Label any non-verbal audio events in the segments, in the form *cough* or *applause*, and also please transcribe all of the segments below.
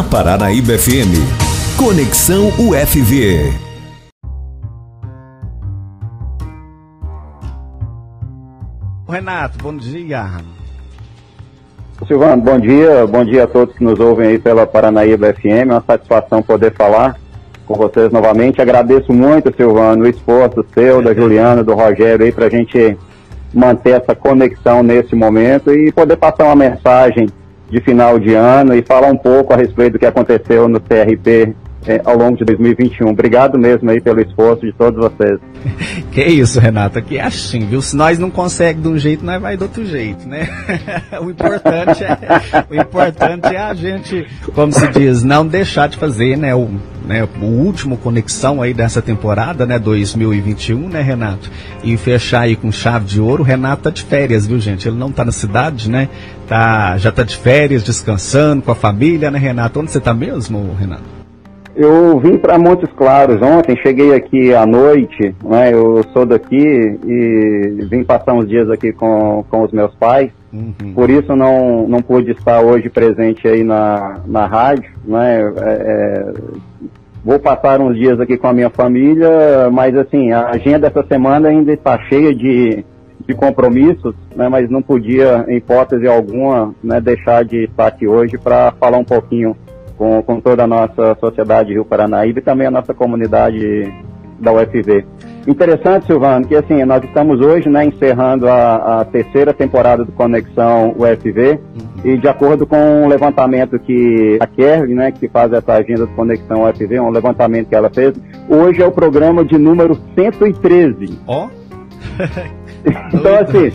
na Paranaíba FM. Conexão UFV. Renato, bom dia. Silvano, bom dia, bom dia a todos que nos ouvem aí pela Paranaíba FM, é uma satisfação poder falar com vocês novamente. Agradeço muito, Silvano, o esforço seu, da Juliana, do Rogério aí, para a gente manter essa conexão nesse momento e poder passar uma mensagem de final de ano e falar um pouco a respeito do que aconteceu no CRP é, ao longo de 2021. Obrigado mesmo aí pelo esforço de todos vocês. *laughs* Que isso, Renato, aqui é assim, viu? Se nós não conseguimos de um jeito, nós vai do outro jeito, né? *laughs* o, importante é, o importante é a gente, como se diz, não deixar de fazer, né? O, né, o último conexão aí dessa temporada, né, 2021, né, Renato? E fechar aí com chave de ouro. O Renato tá de férias, viu, gente? Ele não tá na cidade, né? Tá, já tá de férias, descansando com a família, né, Renato? Onde você tá mesmo, Renato? Eu vim para Montes Claros ontem, cheguei aqui à noite, né? Eu sou daqui e vim passar uns dias aqui com, com os meus pais. Uhum. Por isso não, não pude estar hoje presente aí na, na rádio, né? É, é, vou passar uns dias aqui com a minha família, mas assim, a agenda essa semana ainda está cheia de, de compromissos, né? Mas não podia, em hipótese alguma, né, deixar de estar aqui hoje para falar um pouquinho com, com toda a nossa sociedade Rio Paranaíba e também a nossa comunidade da UFV. Interessante, Silvano, que assim, nós estamos hoje né, encerrando a, a terceira temporada do Conexão UFV uhum. e de acordo com o levantamento que a Kerry, né, que faz essa agenda do Conexão UFV, um levantamento que ela fez, hoje é o programa de número 113. Ó! Oh. *laughs* então, assim,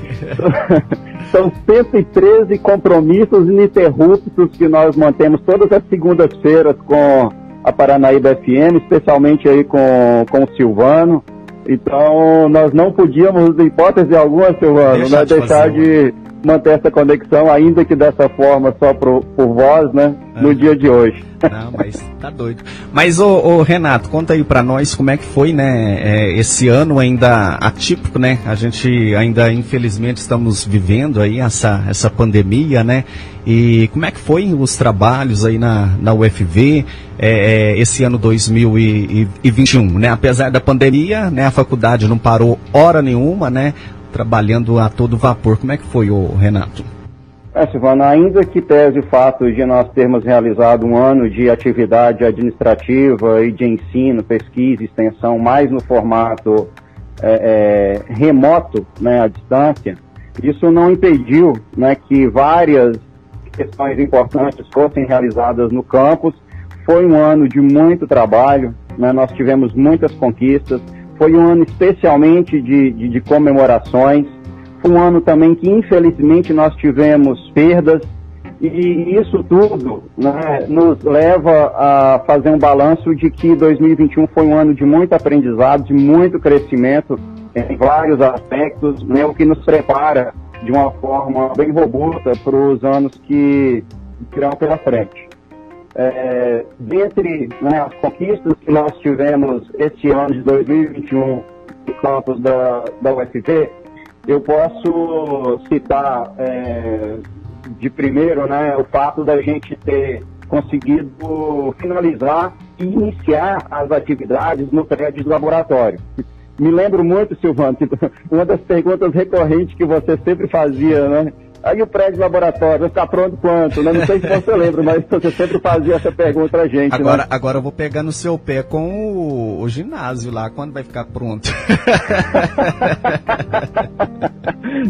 *laughs* são 113 compromissos ininterruptos que nós mantemos todas as segundas-feiras com a Paranaíba FM, especialmente aí com, com o Silvano. Então, nós não podíamos, em hipótese alguma, Silvano, deixar, né, de, deixar de manter essa conexão, ainda que dessa forma, só por, por voz, né, no dia de hoje. Não, mas tá doido. Mas, ô, ô Renato, conta aí para nós como é que foi, né, é, esse ano ainda atípico, né, a gente ainda, infelizmente, estamos vivendo aí essa, essa pandemia, né, e como é que foi os trabalhos aí na, na UFV é, é, esse ano 2021, né, apesar da pandemia, né, a faculdade não parou hora nenhuma, né, trabalhando a todo vapor. Como é que foi, o Renato? É, Silvana, ainda que pese o fato de nós termos realizado um ano de atividade administrativa e de ensino, pesquisa e extensão mais no formato é, é, remoto, né, à distância, isso não impediu né, que várias questões importantes fossem realizadas no campus. Foi um ano de muito trabalho, né, nós tivemos muitas conquistas, foi um ano especialmente de, de, de comemorações. Foi um ano também que, infelizmente, nós tivemos perdas. E isso tudo né, nos leva a fazer um balanço de que 2021 foi um ano de muito aprendizado, de muito crescimento em vários aspectos, né, o que nos prepara de uma forma bem robusta para os anos que virão pela frente. É, dentre né, as conquistas que nós tivemos este ano de 2021 no campus da, da UFV, eu posso citar é, de primeiro né, o fato da gente ter conseguido finalizar e iniciar as atividades no prédio do laboratório. Me lembro muito, Silvano, *laughs* uma das perguntas recorrentes que você sempre fazia, né? Aí o prédio laboratório vai ficar pronto quanto? Né? Não sei se você lembra, mas *laughs* você sempre fazia essa pergunta pra gente. Né? Agora, né? agora eu vou pegar no seu pé com o, o ginásio lá, quando vai ficar pronto? *laughs*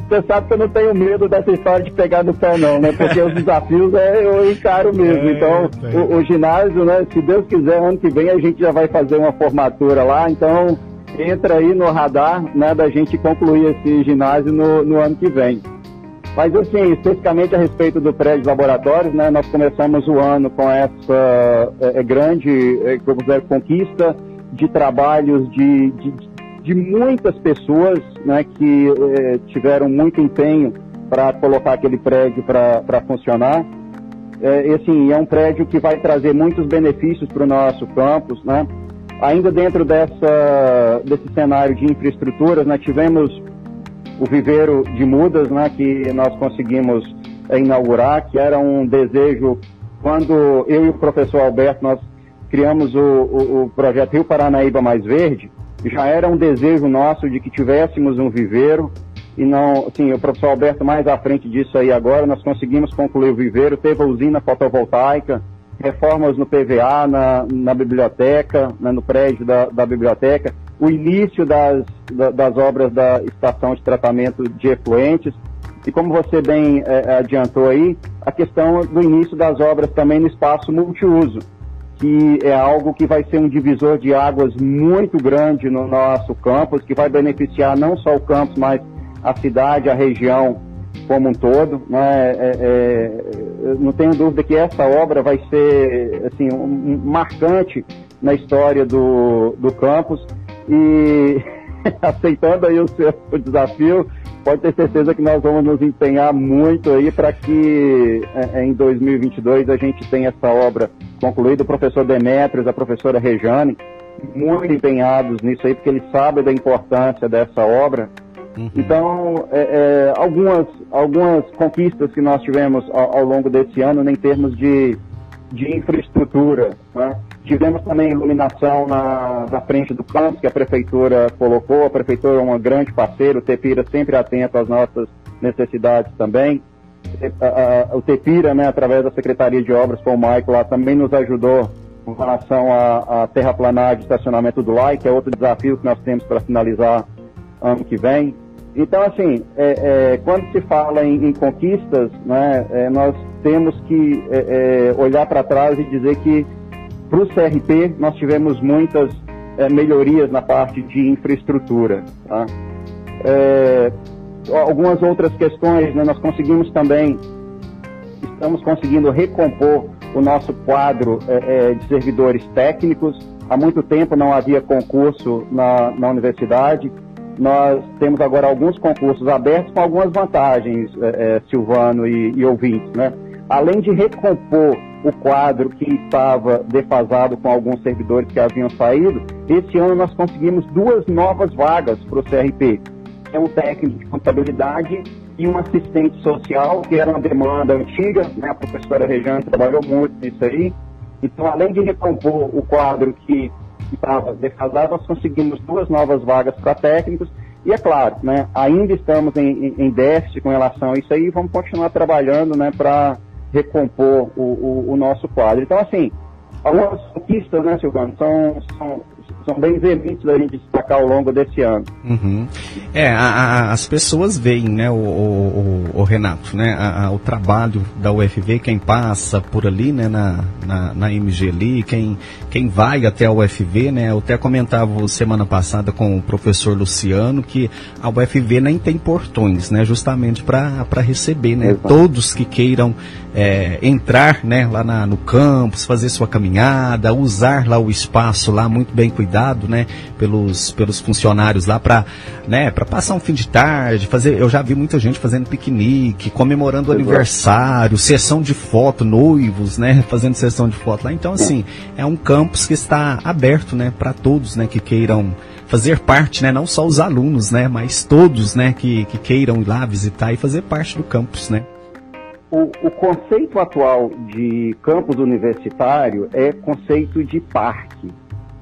você sabe que eu não tenho medo dessa história de pegar no pé não, né? Porque os desafios é, eu encaro mesmo. É, então, o, o ginásio, né? Se Deus quiser, ano que vem a gente já vai fazer uma formatura lá, então entra aí no radar né, da gente concluir esse ginásio no, no ano que vem. Mas, assim, especificamente a respeito do prédio laboratórios, né, nós começamos o ano com essa é, grande é, conquista de trabalhos de, de, de muitas pessoas né, que é, tiveram muito empenho para colocar aquele prédio para funcionar. É, assim, é um prédio que vai trazer muitos benefícios para o nosso campus, né? Ainda dentro dessa, desse cenário de infraestruturas, nós tivemos o viveiro de mudas, né, que nós conseguimos inaugurar, que era um desejo. Quando eu e o professor Alberto nós criamos o, o, o projeto Rio Paranaíba Mais Verde, já era um desejo nosso de que tivéssemos um viveiro. E não, assim, o professor Alberto mais à frente disso aí agora, nós conseguimos concluir o viveiro, teve a usina fotovoltaica, reformas no PVA, na, na biblioteca, né, no prédio da, da, biblioteca, o início das, da, das obras da estação de tratamento de efluentes, e como você bem é, adiantou aí, a questão do início das obras também no espaço multiuso, que é algo que vai ser um divisor de águas muito grande no nosso campus, que vai beneficiar não só o campus, mas a cidade, a região como um todo. Né? É, é, não tenho dúvida que essa obra vai ser assim, um, um marcante na história do, do campus e *laughs* aceitando aí o seu o desafio, pode ter certeza que nós vamos nos empenhar muito aí para que é, em 2022 a gente tenha essa obra concluída. O professor Demetrios, a professora Rejane, muito empenhados nisso aí, porque eles sabem da importância dessa obra Uhum. Então, é, é, algumas, algumas conquistas que nós tivemos ao, ao longo desse ano em termos de, de infraestrutura. Né? Tivemos também iluminação na, na frente do campus, que a prefeitura colocou. A prefeitura é um grande parceiro, o Tepira sempre atento às nossas necessidades também. O Tepira, né, através da Secretaria de Obras, com o Michael lá, também nos ajudou com relação à, à terraplanagem de estacionamento do LAI, que é outro desafio que nós temos para finalizar ano que vem. Então, assim, é, é, quando se fala em, em conquistas, né, é, nós temos que é, é, olhar para trás e dizer que para o CRP nós tivemos muitas é, melhorias na parte de infraestrutura. Tá? algumas outras questões, né, nós conseguimos também, estamos conseguindo recompor o nosso quadro de servidores técnicos. Há muito tempo não havia concurso na, na universidade nós temos agora alguns concursos abertos com algumas vantagens, é, é, Silvano e, e ouvintes, né? Além de recompor o quadro que estava defasado com alguns servidores que haviam saído, esse ano nós conseguimos duas novas vagas para o CRP. É um técnico de contabilidade e um assistente social, que era uma demanda antiga, né? a professora Rejane trabalhou muito nisso aí. Então, além de recompor o quadro que estava defasado, nós conseguimos duas novas vagas para técnicos. E é claro, né, ainda estamos em, em, déficit com relação a isso aí vamos continuar trabalhando né, para recompor o, o, o, nosso quadro. Então, assim, algumas conquistas, né, Silvano, são, são são bem veementes da gente destacar ao longo desse ano. Uhum. É, a, a, as pessoas veem, né, o, o, o Renato, né, a, o trabalho da UFV, quem passa por ali, né, na, na, na, MG ali, quem, quem vai até a UFV, né, eu até comentava semana passada com o professor Luciano que a UFV nem tem portões, né, justamente para receber, né, Exato. todos que queiram é, entrar, né, lá na, no campus, fazer sua caminhada, usar lá o espaço lá muito bem cuidado, né, pelos, pelos funcionários lá para, né, para passar um fim de tarde, fazer, eu já vi muita gente fazendo piquenique, comemorando o aniversário, sessão de foto, noivos, né, *laughs* fazendo sessão de foto lá. Então, assim, é um campus que está aberto, né, para todos, né, que queiram fazer parte, né, não só os alunos, né, mas todos, né, que, que queiram ir lá visitar e fazer parte do campus, né. O, o, conceito atual de campus universitário é conceito de parque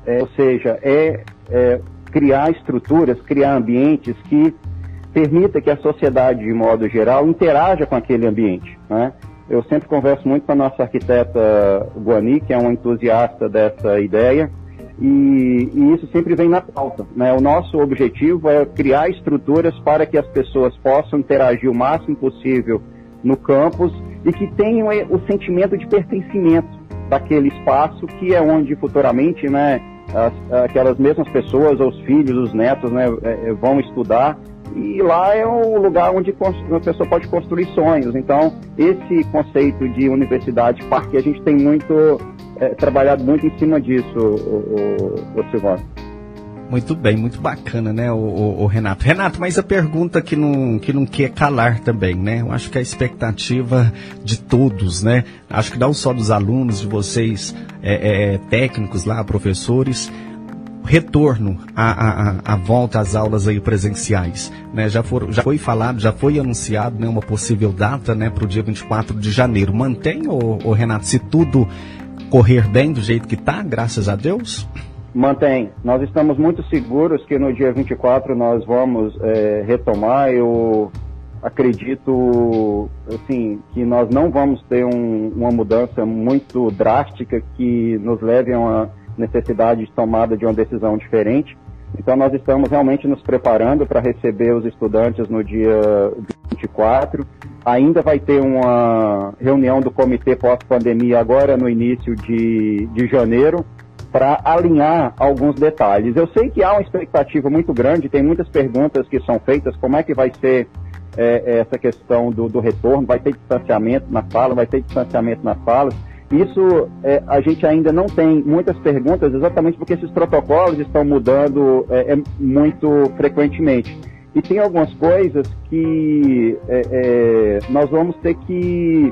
é, ou seja, é, é, criar estruturas, criar ambientes que permita que a sociedade, de modo geral, interaja com aquele ambiente. Né? Eu sempre converso muito com a nossa arquiteta Guani, que é uma entusiasta dessa ideia, e, e, isso sempre vem na pauta. Né? O nosso objetivo é criar estruturas para que as pessoas possam interagir o máximo possível no campus e que tenham o sentimento de pertencimento daquele espaço que é onde futuramente né, as, aquelas mesmas pessoas, os filhos, os netos, né, é, é, vão estudar e lá é um lugar onde a pessoa pode construir sonhos. Então, esse conceito de universidade, parque, a gente tem muito é, trabalhado muito em cima disso, o, o, o Silvano. Muito bem, muito bacana, né, o, o, o, Renato. Renato, mas a pergunta que não, que não quer calar também, né? Eu acho que a expectativa de todos, né? Acho que não só dos alunos, de vocês, é, é, técnicos lá, professores, retorno à, à, volta às aulas aí presenciais. Né? Já, for, já foi falado, já foi anunciado né, uma possível data né, para o dia 24 de janeiro. Mantém, ô, Renato, se tudo correr bem do jeito que está, graças a Deus? Mantém. Nós estamos muito seguros que no dia 24 nós vamos é, retomar. Eu acredito assim que nós não vamos ter um, uma mudança muito drástica que nos leve a uma necessidade de tomada de uma decisão diferente. Então nós estamos realmente nos preparando para receber os estudantes no dia 24. Ainda vai ter uma reunião do comitê pós-pandemia agora no início de, de janeiro para alinhar alguns detalhes. Eu sei que há uma expectativa muito grande, tem muitas perguntas que são feitas, como é que vai ser é, essa questão do, do, retorno, vai ter distanciamento na sala, vai ter distanciamento nas salas. Isso é, a gente ainda não tem muitas perguntas, exatamente porque esses protocolos estão mudando é, é muito frequentemente. E tem algumas coisas que é, é, nós vamos ter que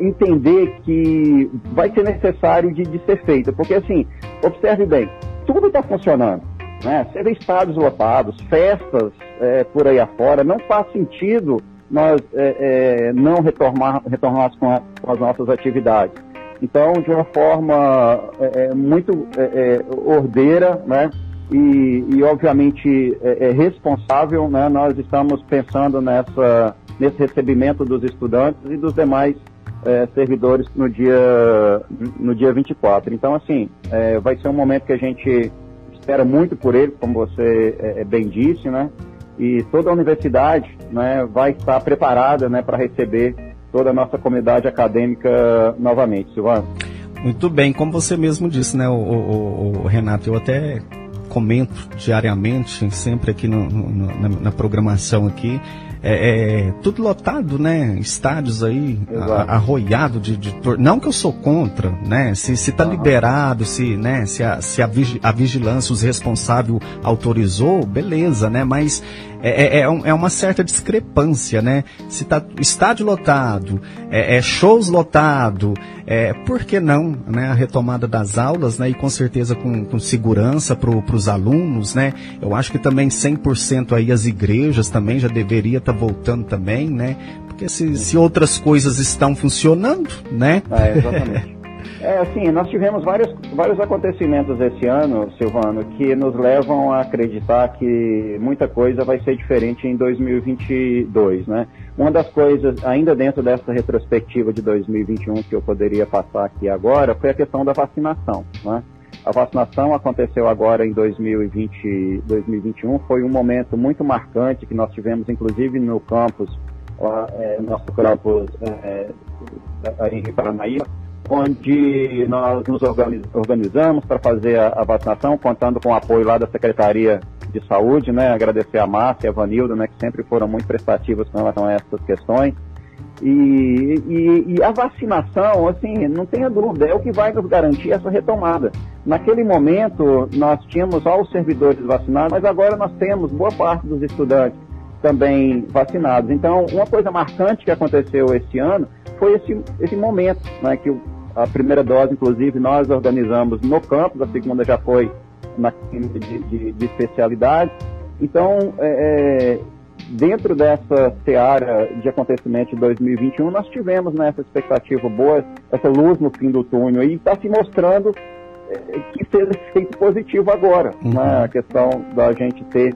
entender que vai ser necessário de, de ser feita. Porque, assim, observe bem, tudo está funcionando. Né? Você vê estádios lotados, festas é, por aí afora, não faz sentido nós é, é, não retornar, retornarmos com, a, com, as nossas atividades. Então, de uma forma é, é, muito é, ordeira, né? E, e obviamente responsável, né? Nós estamos pensando nessa, nesse recebimento dos estudantes e dos demais servidores no dia, no dia 24. Então, assim, vai ser um momento que a gente espera muito por ele, como você é, é, bem disse, né? E toda a universidade né, vai estar preparada né, para receber toda a nossa comunidade acadêmica novamente, Silvano. Muito bem, como você mesmo disse, né, o, o, o Renato, eu até comento diariamente, sempre aqui no, no, na, na programação aqui, é, é, tudo lotado, né? Estádios aí a, arroiado de, de, não que eu sou contra, né? Se se está uhum. liberado, se né? Se a, se a, vigi, a vigilância, os responsáveis autorizou, beleza, né? Mas é, é, é, é, uma certa discrepância, né? Se tá estádio lotado, é, é shows lotado, é, por que não, né? A retomada das aulas, né? E com certeza com, com segurança para os alunos, né? Eu acho que também 100% aí as igrejas também já deveria estar tá voltando também, né? Porque se, se outras coisas estão funcionando, né? É, exatamente. *laughs* É, assim, nós tivemos vários, vários acontecimentos esse ano, Silvano, que nos levam a acreditar que muita coisa vai ser diferente em 2022, né? Uma das coisas, ainda dentro dessa retrospectiva de 2021 que eu poderia passar aqui agora, foi a questão da vacinação, né? A vacinação aconteceu agora em 2020, 2021, foi um momento muito marcante que nós tivemos, inclusive no campus, é, nosso campus é, é em Paranaíba, onde nós nos organizamos para fazer a, vacinação, contando com o apoio lá da Secretaria de Saúde, né? Agradecer a Márcia e a Vanilda, né? Que sempre foram muito prestativos com relação a essas questões. E, e, e, a vacinação, assim, não tenha dúvida, é o que vai nos garantir essa retomada. Naquele momento, nós tínhamos só os servidores vacinados, mas agora nós temos boa parte dos estudantes também vacinados. Então, uma coisa marcante que aconteceu esse ano foi esse, esse momento, né, que a primeira dose, inclusive, nós organizamos no campus, a segunda já foi na clínica de, de, de especialidade. Então, é, é dentro dessa seara de acontecimento de 2021, nós tivemos né, expectativa boa, essa luz no fim do túnel, e está se mostrando é, que fez efeito positivo agora. Uhum. Né? A questão da gente ter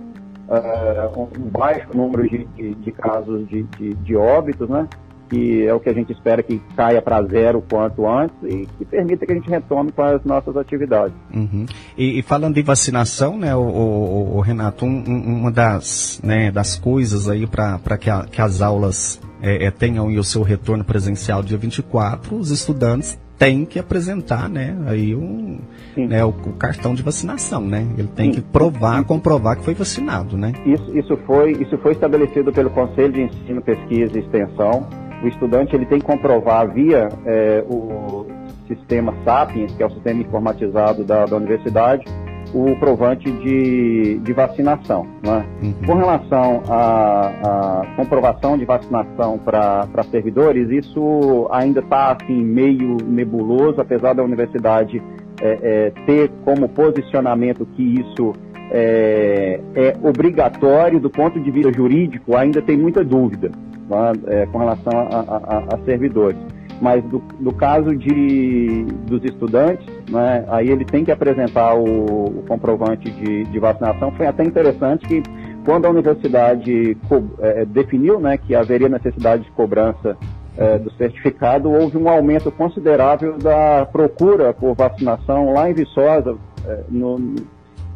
uh, um baixo número de, de, de casos de, de, óbitos, né? que é o que a gente espera que caia para zero o quanto antes e que permita que a gente retome com as nossas atividades. Uhum. E, e, falando de vacinação, né, o, o, o Renato, um, uma das, né, das coisas aí para que, que as aulas é, é, tenham o seu retorno presencial dia 24, os estudantes têm que apresentar, né, aí um, né, o, o, cartão de vacinação, né? Ele tem Sim. que provar, comprovar que foi vacinado, né? Isso, isso, foi, isso foi estabelecido pelo Conselho de Ensino, Pesquisa e Extensão o estudante ele tem que comprovar via é, o sistema Sapiens, que é o sistema informatizado da, da universidade, o provante de, de vacinação. Né? Uhum. Com relação à, comprovação de vacinação para servidores, isso ainda está assim, meio nebuloso, apesar da universidade é, é, ter como posicionamento que isso é, é, obrigatório do ponto de vista jurídico, ainda tem muita dúvida tá? é, com relação a, a, a servidores. Mas do, caso de, dos estudantes, né, aí ele tem que apresentar o, o comprovante de, de, vacinação. Foi até interessante que quando a universidade é, definiu né, que haveria necessidade de cobrança é, do certificado, houve um aumento considerável da procura por vacinação lá em Viçosa, é, no,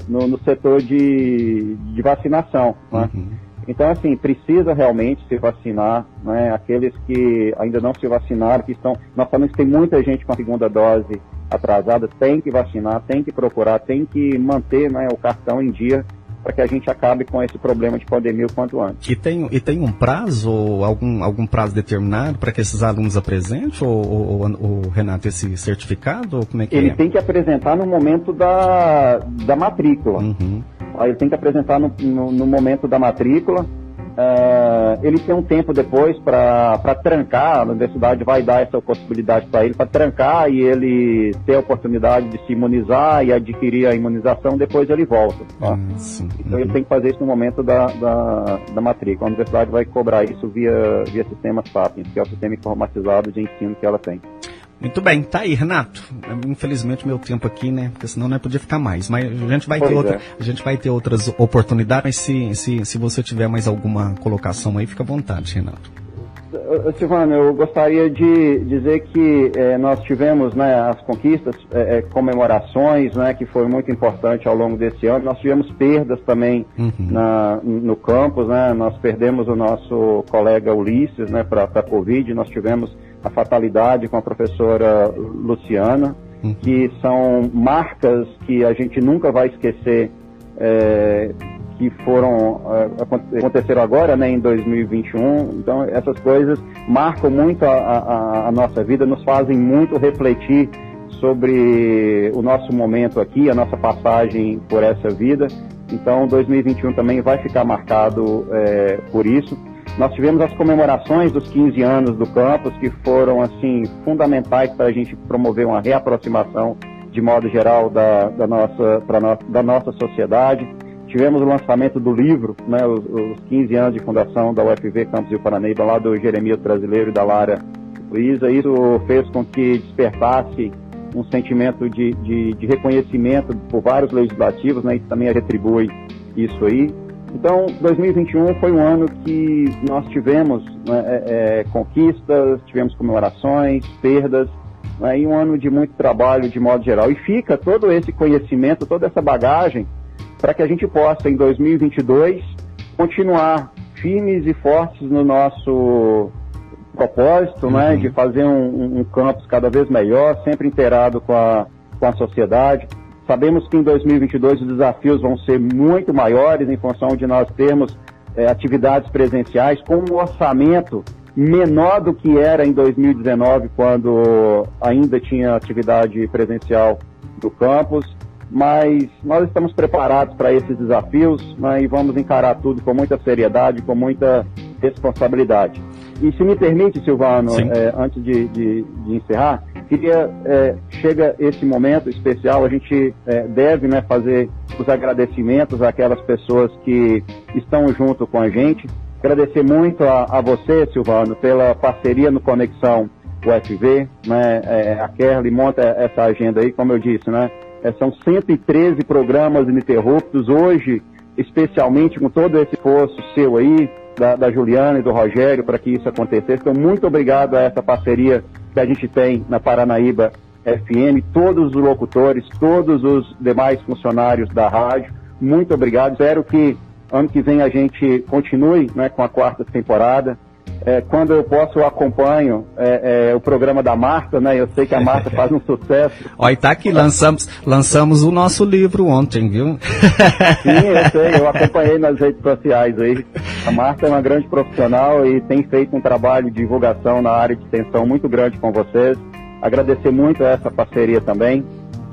no, no, setor de, de vacinação. Né? Uhum. Então, assim, precisa realmente se vacinar, né? Aqueles que ainda não se vacinaram, que estão. Nós sabemos que tem muita gente com a segunda dose atrasada, tem que vacinar, tem que procurar, tem que manter né, o cartão em dia para que a gente acabe com esse problema de pandemia o quanto antes. E tem, e tem um prazo, algum, algum prazo determinado para que esses alunos apresentem, ou, ou, ou, Renato, esse certificado? Ou como é que Ele é? tem que apresentar no momento da, da matrícula. Uhum. Ele tem que apresentar no, no, no momento da matrícula Uh, ele tem um tempo depois para trancar, a universidade vai dar essa possibilidade para ele, para trancar e ele ter a oportunidade de se imunizar e adquirir a imunização, depois ele volta. Tá? Ah, então ele tem que fazer isso no momento da, da, da matrícula. A universidade vai cobrar isso via, via sistema Sapiens, que é o sistema informatizado de ensino que ela tem. Muito bem, tá aí, Renato. Infelizmente meu tempo aqui, né? Porque senão não é podia ficar mais. Mas a gente vai ter outra, é. a gente vai ter outras oportunidades. Mas se, se, se você tiver mais alguma colocação aí, fica à vontade, Renato. Silvano, eu gostaria de dizer que eh, nós tivemos né, as conquistas, eh, comemorações, né, que foi muito importante ao longo desse ano. Nós tivemos perdas também uhum. na, no campus, né? Nós perdemos o nosso colega Ulisses, né, para a Covid. Nós tivemos a fatalidade com a professora Luciana, uhum. que são marcas que a gente nunca vai esquecer, é, que foram é, aconteceram agora, né, em 2021. Então essas coisas marcam muito a, a, a nossa vida, nos fazem muito refletir sobre o nosso momento aqui, a nossa passagem por essa vida. Então 2021 também vai ficar marcado é, por isso. Nós tivemos as comemorações dos 15 anos do campus, que foram, assim, fundamentais para a gente promover uma reaproximação, de modo geral, da, da, nossa, no, da nossa sociedade. Tivemos o lançamento do livro, né, os, os 15 anos de fundação da UFV Campus Rio Paranaíba, lá do Jeremias Brasileiro e da Lara Luiza. Isso fez com que despertasse um sentimento de, de, de reconhecimento por vários legislativos, né, e também retribui isso aí. Então, 2021 foi um ano que nós tivemos né, é, é, conquistas, tivemos comemorações, perdas, né, e um ano de muito trabalho de modo geral. E fica todo esse conhecimento, toda essa bagagem, para que a gente possa, em 2022, continuar firmes e fortes no nosso propósito, né, uhum. né, de fazer um, um, campus cada vez melhor, sempre inteirado com a, com a sociedade. Sabemos que em 2022 os desafios vão ser muito maiores em função de nós termos é, atividades presenciais com um orçamento menor do que era em 2019, quando ainda tinha atividade presencial do campus. Mas nós estamos preparados para esses desafios né, e vamos encarar tudo com muita seriedade, com muita responsabilidade. E se me permite, Silvano, é, antes de, de, de encerrar, queria, é, chega esse momento especial, a gente é, deve né, fazer os agradecimentos àquelas pessoas que estão junto com a gente. Agradecer muito a, a você, Silvano, pela parceria no Conexão UFV, né, é, a Kerly monta essa agenda aí, como eu disse, né, é, são 113 programas ininterruptos, hoje, especialmente com todo esse esforço seu aí, da, da Juliana e do Rogério, para que isso acontecesse. Então, muito obrigado a essa parceria que a gente tem na Paranaíba FM, todos os locutores, todos os demais funcionários da rádio, muito obrigado. Espero que ano que vem a gente continue né, com a quarta temporada. É, quando eu posso, eu acompanho é, é, o programa da Marta, né? Eu sei que a Marta faz um *laughs* sucesso. Olha, tá aqui, lançamos, lançamos o nosso livro ontem, viu? Sim, eu sei, eu acompanhei nas redes sociais aí. A Marta é uma grande profissional e tem feito um trabalho de divulgação na área de extensão muito grande com vocês. Agradecer muito essa parceria também.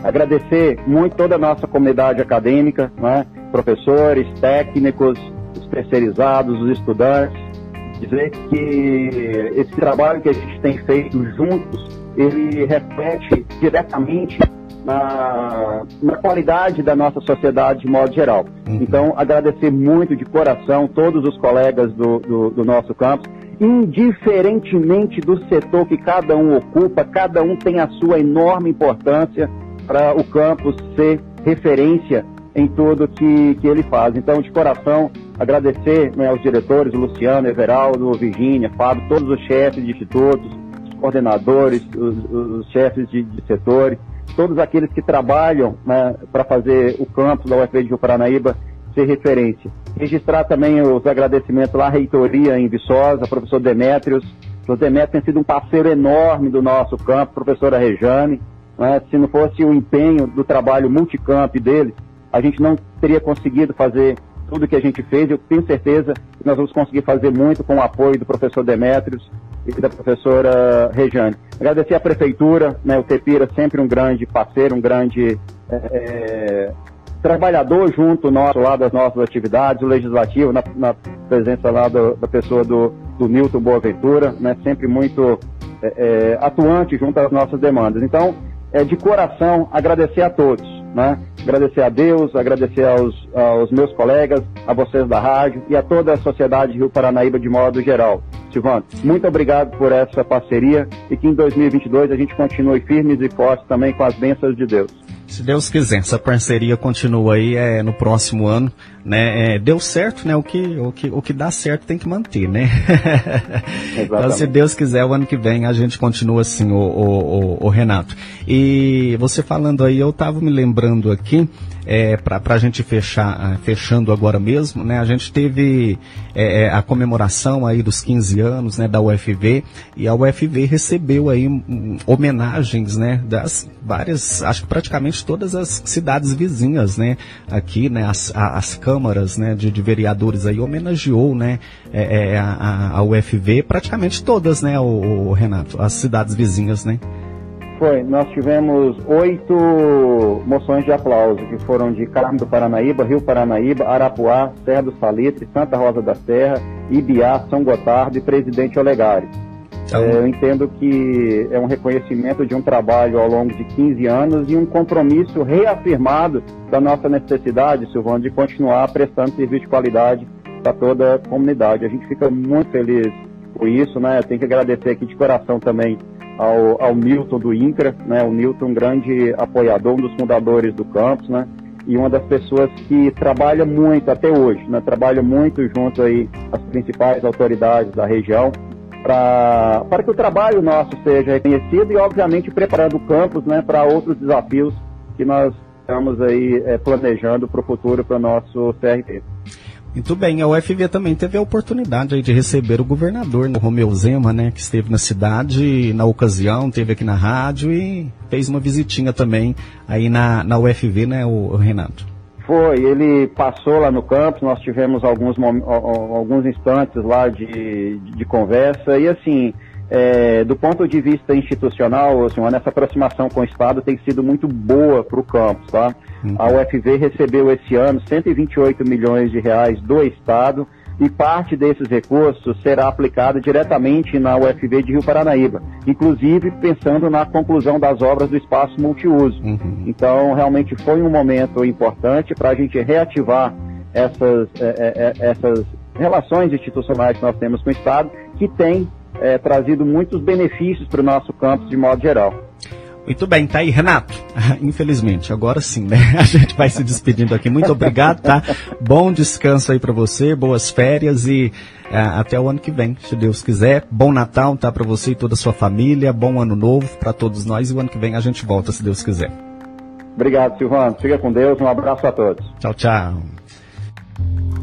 Agradecer muito toda a nossa comunidade acadêmica, né? professores, técnicos, especializados, os estudantes dizer que esse trabalho que a gente tem feito juntos, ele reflete diretamente na, na qualidade da nossa sociedade de modo geral. Uhum. Então, agradecer muito de coração todos os colegas do, do, do nosso campus, indiferentemente do setor que cada um ocupa, cada um tem a sua enorme importância para o campus ser referência em tudo que, que ele faz. Então, de coração, agradecer né, aos diretores, Luciano, Everaldo, Virgínia, Fábio, todos os chefes de institutos, os coordenadores, os, os chefes de, de, setores, todos aqueles que trabalham né, para fazer o campus da UFV de Rio Paranaíba ser referência. Registrar também os agradecimentos lá à reitoria em Viçosa, professor Demétrios. O professor Demétrios tem sido um parceiro enorme do nosso campo, professora Rejane. Né? Se não fosse o empenho do trabalho multicamp deles, a gente não teria conseguido fazer tudo que a gente fez. Eu tenho certeza que nós vamos conseguir fazer muito com o apoio do professor Demétrios e da professora Rejane. Agradecer à prefeitura, né, o Tepira sempre um grande parceiro, um grande é, trabalhador junto nosso lá das nossas atividades, o legislativo, na, na presença lá do, da pessoa do, do Newton Boaventura, né, sempre muito é, é, atuante junto às nossas demandas. Então, é, de coração, agradecer a todos. Né? Agradecer a Deus, agradecer aos, aos meus colegas, a vocês da rádio e a toda a sociedade Rio Paranaíba de modo geral. Silvano, muito obrigado por essa parceria e que em 2022 a gente continue firmes e fortes também com as bênçãos de Deus. Se Deus quiser, essa parceria continua aí é, no próximo ano, né? É, deu certo, né? O que, o, que, o que dá certo tem que manter, né? *laughs* então, se Deus quiser, o ano que vem a gente continua assim, o, o, o, Renato. E você falando aí, eu estava me lembrando aqui é, para a gente fechar, ah, fechando agora mesmo, né? A gente teve é, é, a comemoração aí dos 15 anos, né, da UFV e a UFV recebeu aí um, homenagens, né, das várias, acho que praticamente todas as cidades vizinhas, né, aqui, né, as, as câmaras, né, de, de vereadores aí homenageou, né, é, é a, a UFV, praticamente todas, né, o, o Renato, as cidades vizinhas, né. Foi, nós tivemos oito moções de aplauso, que foram de Carmo do Paranaíba, Rio Paranaíba, Arapuá, Serra do Salitre, Santa Rosa da Serra, Ibiá, São Gotardo e Presidente Olegário. Então... É, eu entendo que é um reconhecimento de um trabalho ao longo de 15 anos e um compromisso reafirmado da nossa necessidade, Silvano, de continuar prestando serviço de qualidade para toda a comunidade. A gente fica muito feliz por isso, né? Tenho que agradecer aqui de coração também ao, ao Milton do INCRA, né? O Milton, um grande apoiador, um dos fundadores do campus, né? E uma das pessoas que trabalha muito até hoje, né? Trabalha muito junto aí às principais autoridades da região para para que o trabalho nosso seja reconhecido e, obviamente, preparando o campus, né? Para outros desafios que nós estamos aí é, planejando para o futuro para o nosso CRT. Muito bem, a UFV também teve a oportunidade de receber o governador, o Romeu Zema, né, que esteve na cidade na ocasião, esteve aqui na rádio e fez uma visitinha também aí na, na UFV, né, o, o Renato? Foi, ele passou lá no campus, nós tivemos alguns, alguns instantes lá de, de conversa e assim, é, do ponto de vista institucional, assim, nessa aproximação com o Estado tem sido muito boa para o campus, tá? Uhum. A UFV recebeu esse ano 128 milhões de reais do Estado e parte desses recursos será aplicada diretamente na UFV de Rio Paranaíba, inclusive pensando na conclusão das obras do espaço multiuso. Uhum. Então, realmente foi um momento importante para a gente reativar essas, é, é, essas relações institucionais que nós temos com o Estado, que tem é, trazido muitos benefícios para o nosso campus de modo geral. Muito bem, tá aí, Renato. *laughs* Infelizmente, agora sim, né? *laughs* A gente vai se despedindo aqui. Muito obrigado, tá? Bom descanso aí para você, boas férias e uh, até o ano que vem, se Deus quiser. Bom Natal, tá? Para você e toda a sua família. Bom ano novo para todos nós e o ano que vem a gente volta, se Deus quiser. Obrigado, Silvano. Fica com Deus. Um abraço a todos. Tchau, tchau.